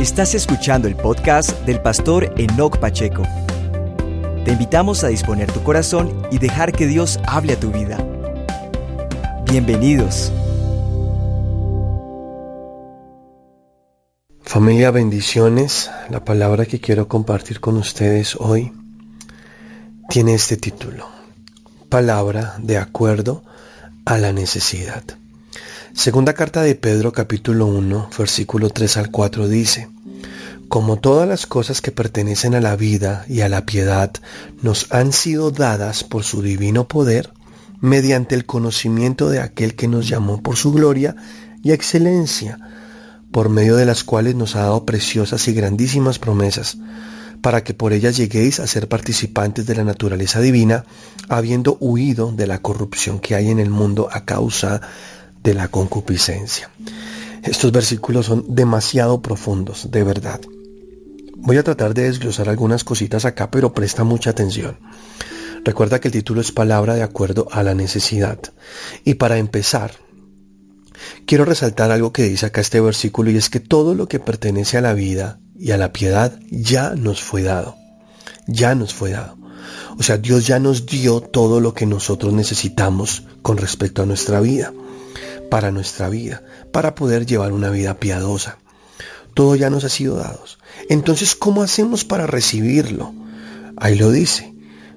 Estás escuchando el podcast del pastor Enoch Pacheco. Te invitamos a disponer tu corazón y dejar que Dios hable a tu vida. Bienvenidos. Familia, bendiciones. La palabra que quiero compartir con ustedes hoy tiene este título. Palabra de acuerdo a la necesidad. Segunda carta de Pedro capítulo 1 versículo 3 al 4 dice, Como todas las cosas que pertenecen a la vida y a la piedad nos han sido dadas por su divino poder, mediante el conocimiento de aquel que nos llamó por su gloria y excelencia, por medio de las cuales nos ha dado preciosas y grandísimas promesas, para que por ellas lleguéis a ser participantes de la naturaleza divina, habiendo huido de la corrupción que hay en el mundo a causa la concupiscencia. Estos versículos son demasiado profundos, de verdad. Voy a tratar de desglosar algunas cositas acá, pero presta mucha atención. Recuerda que el título es palabra de acuerdo a la necesidad. Y para empezar, quiero resaltar algo que dice acá este versículo y es que todo lo que pertenece a la vida y a la piedad ya nos fue dado. Ya nos fue dado. O sea, Dios ya nos dio todo lo que nosotros necesitamos con respecto a nuestra vida para nuestra vida, para poder llevar una vida piadosa. Todo ya nos ha sido dado. Entonces, ¿cómo hacemos para recibirlo? Ahí lo dice.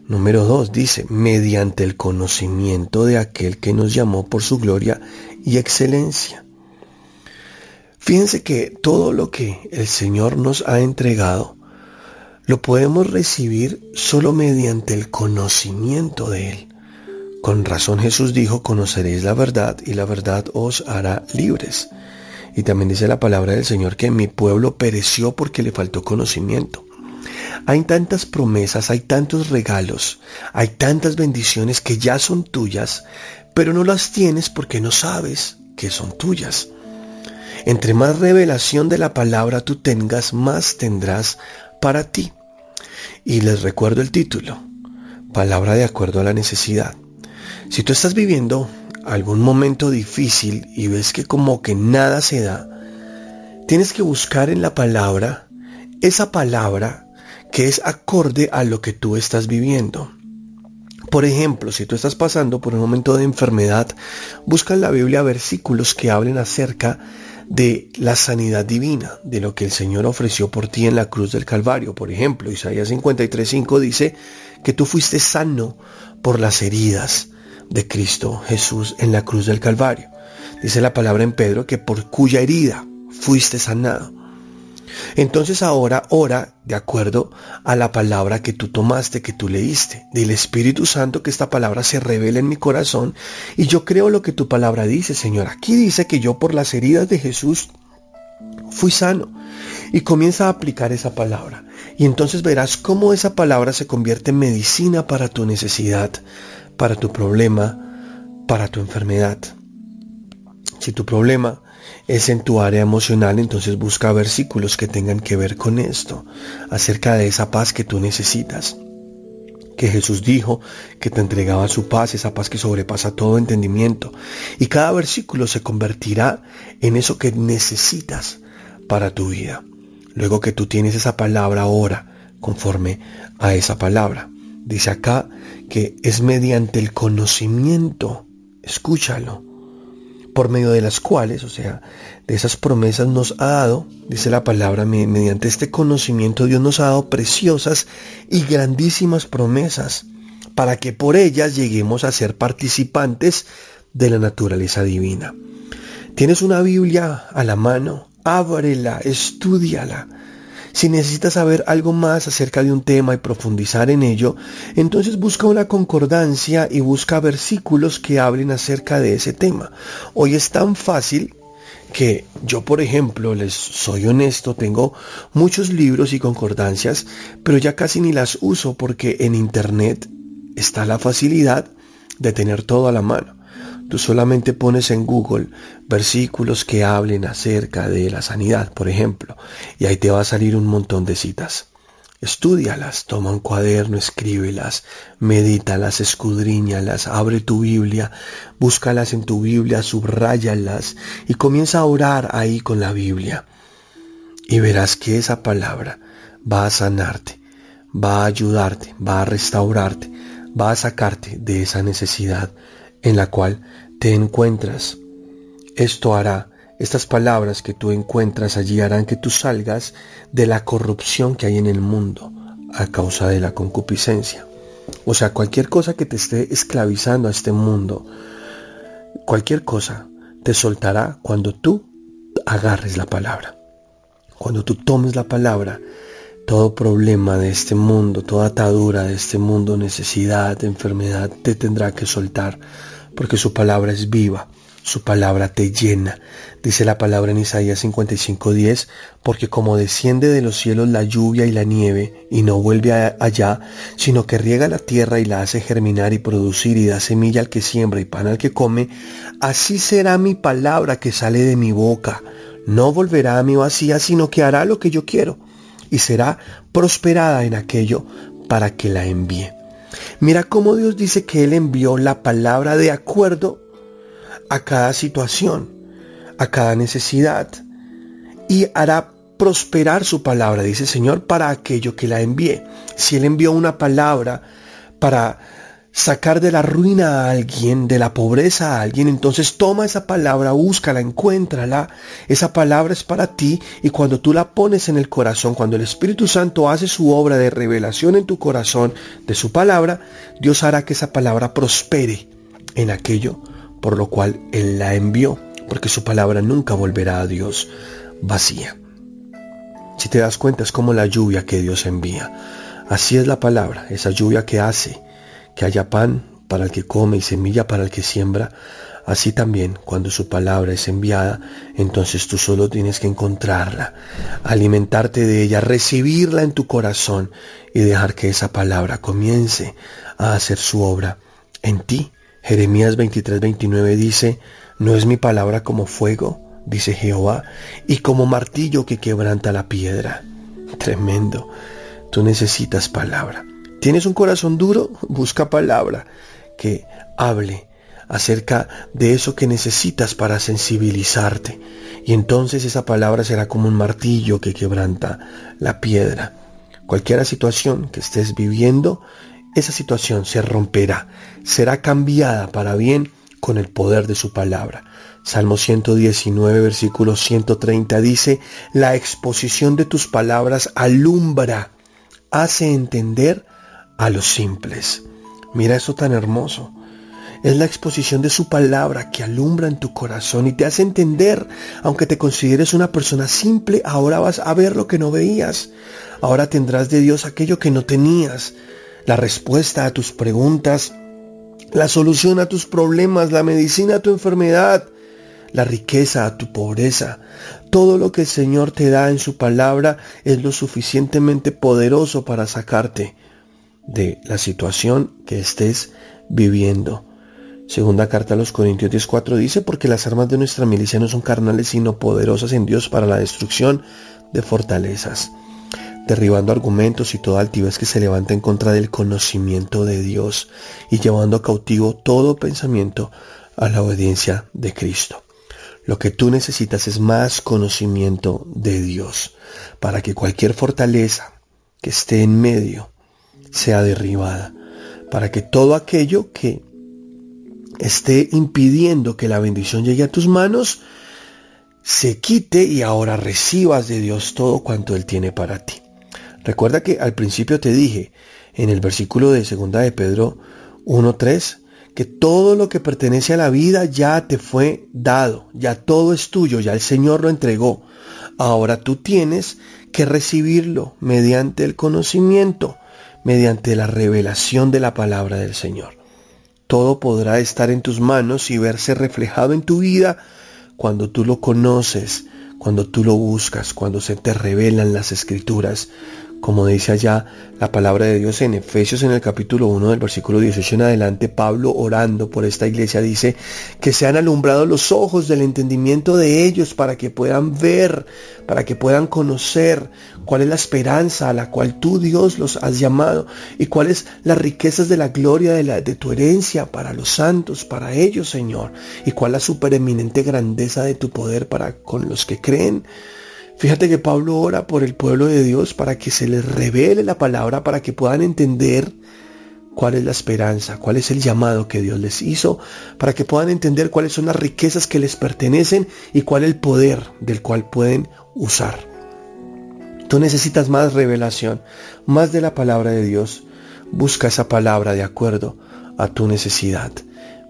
Número dos dice, mediante el conocimiento de aquel que nos llamó por su gloria y excelencia. Fíjense que todo lo que el Señor nos ha entregado, lo podemos recibir solo mediante el conocimiento de Él. Con razón Jesús dijo, conoceréis la verdad y la verdad os hará libres. Y también dice la palabra del Señor que mi pueblo pereció porque le faltó conocimiento. Hay tantas promesas, hay tantos regalos, hay tantas bendiciones que ya son tuyas, pero no las tienes porque no sabes que son tuyas. Entre más revelación de la palabra tú tengas, más tendrás para ti. Y les recuerdo el título, palabra de acuerdo a la necesidad. Si tú estás viviendo algún momento difícil y ves que como que nada se da, tienes que buscar en la palabra esa palabra que es acorde a lo que tú estás viviendo. Por ejemplo, si tú estás pasando por un momento de enfermedad, busca en la Biblia versículos que hablen acerca de la sanidad divina, de lo que el Señor ofreció por ti en la cruz del Calvario. Por ejemplo, Isaías 53.5 dice que tú fuiste sano por las heridas de Cristo Jesús en la cruz del Calvario. Dice la palabra en Pedro que por cuya herida fuiste sanado. Entonces ahora ora de acuerdo a la palabra que tú tomaste, que tú leíste. Dile Espíritu Santo que esta palabra se revele en mi corazón y yo creo lo que tu palabra dice, Señor. Aquí dice que yo por las heridas de Jesús fui sano. Y comienza a aplicar esa palabra. Y entonces verás cómo esa palabra se convierte en medicina para tu necesidad, para tu problema, para tu enfermedad. Si tu problema es en tu área emocional, entonces busca versículos que tengan que ver con esto, acerca de esa paz que tú necesitas. Que Jesús dijo que te entregaba su paz, esa paz que sobrepasa todo entendimiento. Y cada versículo se convertirá en eso que necesitas para tu vida. Luego que tú tienes esa palabra ahora, conforme a esa palabra. Dice acá que es mediante el conocimiento, escúchalo, por medio de las cuales, o sea, de esas promesas nos ha dado, dice la palabra, mediante este conocimiento Dios nos ha dado preciosas y grandísimas promesas, para que por ellas lleguemos a ser participantes de la naturaleza divina. Tienes una Biblia a la mano, ábrela, estudiala si necesitas saber algo más acerca de un tema y profundizar en ello, entonces busca una concordancia y busca versículos que hablen acerca de ese tema. Hoy es tan fácil que yo, por ejemplo, les soy honesto, tengo muchos libros y concordancias, pero ya casi ni las uso porque en Internet está la facilidad de tener todo a la mano. Tú solamente pones en Google versículos que hablen acerca de la sanidad, por ejemplo, y ahí te va a salir un montón de citas. Estúdialas, toma un cuaderno, escríbelas, medítalas, escudriñalas, abre tu Biblia, búscalas en tu Biblia, subráyalas y comienza a orar ahí con la Biblia. y verás que esa palabra va a sanarte, va a ayudarte, va a restaurarte, va a sacarte de esa necesidad en la cual te encuentras. Esto hará, estas palabras que tú encuentras allí harán que tú salgas de la corrupción que hay en el mundo a causa de la concupiscencia. O sea, cualquier cosa que te esté esclavizando a este mundo, cualquier cosa te soltará cuando tú agarres la palabra. Cuando tú tomes la palabra, todo problema de este mundo, toda atadura de este mundo, necesidad, enfermedad, te tendrá que soltar, porque su palabra es viva su palabra te llena. Dice la palabra en Isaías 55:10, porque como desciende de los cielos la lluvia y la nieve, y no vuelve allá, sino que riega la tierra y la hace germinar y producir y da semilla al que siembra y pan al que come, así será mi palabra que sale de mi boca. No volverá a mi vacía, sino que hará lo que yo quiero, y será prosperada en aquello para que la envíe. Mira cómo Dios dice que Él envió la palabra de acuerdo a cada situación, a cada necesidad, y hará prosperar su palabra, dice el Señor, para aquello que la envíe. Si Él envió una palabra para sacar de la ruina a alguien, de la pobreza a alguien, entonces toma esa palabra, búscala, encuéntrala. Esa palabra es para ti y cuando tú la pones en el corazón, cuando el Espíritu Santo hace su obra de revelación en tu corazón de su palabra, Dios hará que esa palabra prospere en aquello por lo cual Él la envió, porque su palabra nunca volverá a Dios vacía. Si te das cuenta es como la lluvia que Dios envía. Así es la palabra, esa lluvia que hace que haya pan para el que come y semilla para el que siembra. Así también, cuando su palabra es enviada, entonces tú solo tienes que encontrarla, alimentarte de ella, recibirla en tu corazón y dejar que esa palabra comience a hacer su obra en ti Jeremías 23, 29 dice, ¿no es mi palabra como fuego? dice Jehová, y como martillo que quebranta la piedra. Tremendo. Tú necesitas palabra. ¿Tienes un corazón duro? Busca palabra que hable acerca de eso que necesitas para sensibilizarte. Y entonces esa palabra será como un martillo que quebranta la piedra. Cualquier situación que estés viviendo, esa situación se romperá, será cambiada para bien con el poder de su palabra. Salmo 119, versículo 130 dice, la exposición de tus palabras alumbra, hace entender a los simples. Mira eso tan hermoso. Es la exposición de su palabra que alumbra en tu corazón y te hace entender, aunque te consideres una persona simple, ahora vas a ver lo que no veías. Ahora tendrás de Dios aquello que no tenías la respuesta a tus preguntas, la solución a tus problemas, la medicina a tu enfermedad, la riqueza a tu pobreza. Todo lo que el Señor te da en su palabra es lo suficientemente poderoso para sacarte de la situación que estés viviendo. Segunda carta a los Corintios 10.4 dice, porque las armas de nuestra milicia no son carnales, sino poderosas en Dios para la destrucción de fortalezas derribando argumentos y toda altivez que se levanta en contra del conocimiento de Dios y llevando cautivo todo pensamiento a la obediencia de Cristo. Lo que tú necesitas es más conocimiento de Dios para que cualquier fortaleza que esté en medio sea derribada, para que todo aquello que esté impidiendo que la bendición llegue a tus manos se quite y ahora recibas de Dios todo cuanto Él tiene para ti. Recuerda que al principio te dije en el versículo de segunda de Pedro 1.3 que todo lo que pertenece a la vida ya te fue dado, ya todo es tuyo, ya el Señor lo entregó. Ahora tú tienes que recibirlo mediante el conocimiento, mediante la revelación de la palabra del Señor. Todo podrá estar en tus manos y verse reflejado en tu vida cuando tú lo conoces, cuando tú lo buscas, cuando se te revelan las escrituras, como dice allá la palabra de Dios en Efesios en el capítulo 1 del versículo 18 en adelante, Pablo orando por esta iglesia dice que se han alumbrado los ojos del entendimiento de ellos para que puedan ver, para que puedan conocer cuál es la esperanza a la cual tú Dios los has llamado y cuáles las riquezas de la gloria de, la, de tu herencia para los santos, para ellos Señor, y cuál la supereminente grandeza de tu poder para con los que creen Fíjate que Pablo ora por el pueblo de Dios para que se les revele la palabra, para que puedan entender cuál es la esperanza, cuál es el llamado que Dios les hizo, para que puedan entender cuáles son las riquezas que les pertenecen y cuál es el poder del cual pueden usar. Tú necesitas más revelación, más de la palabra de Dios. Busca esa palabra de acuerdo a tu necesidad.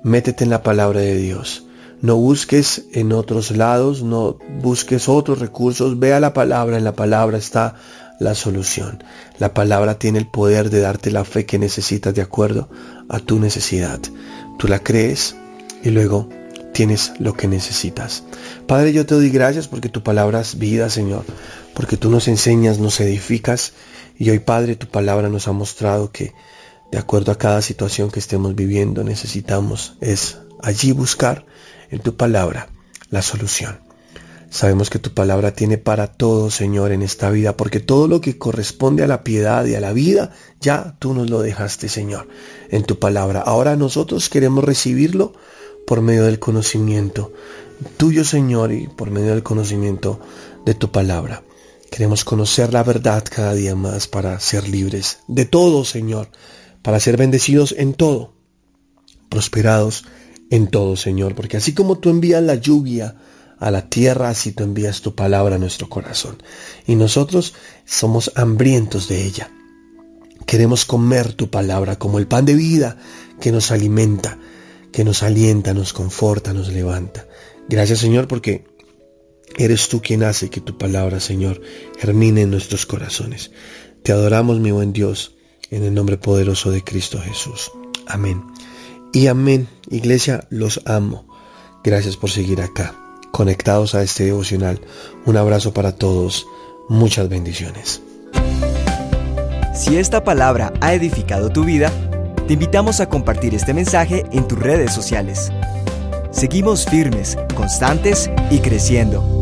Métete en la palabra de Dios. No busques en otros lados, no busques otros recursos. Vea la palabra, en la palabra está la solución. La palabra tiene el poder de darte la fe que necesitas de acuerdo a tu necesidad. Tú la crees y luego tienes lo que necesitas. Padre, yo te doy gracias porque tu palabra es vida, Señor, porque tú nos enseñas, nos edificas y hoy, Padre, tu palabra nos ha mostrado que de acuerdo a cada situación que estemos viviendo necesitamos es allí buscar en tu palabra la solución. Sabemos que tu palabra tiene para todo, Señor, en esta vida, porque todo lo que corresponde a la piedad y a la vida, ya tú nos lo dejaste, Señor, en tu palabra. Ahora nosotros queremos recibirlo por medio del conocimiento tuyo, Señor, y por medio del conocimiento de tu palabra. Queremos conocer la verdad cada día más para ser libres de todo, Señor, para ser bendecidos en todo, prosperados en todo, Señor, porque así como tú envías la lluvia, a la tierra, así tú envías tu palabra a nuestro corazón. Y nosotros somos hambrientos de ella. Queremos comer tu palabra como el pan de vida que nos alimenta, que nos alienta, nos conforta, nos levanta. Gracias Señor porque eres tú quien hace que tu palabra, Señor, germine en nuestros corazones. Te adoramos, mi buen Dios, en el nombre poderoso de Cristo Jesús. Amén. Y amén. Iglesia, los amo. Gracias por seguir acá conectados a este devocional. Un abrazo para todos, muchas bendiciones. Si esta palabra ha edificado tu vida, te invitamos a compartir este mensaje en tus redes sociales. Seguimos firmes, constantes y creciendo.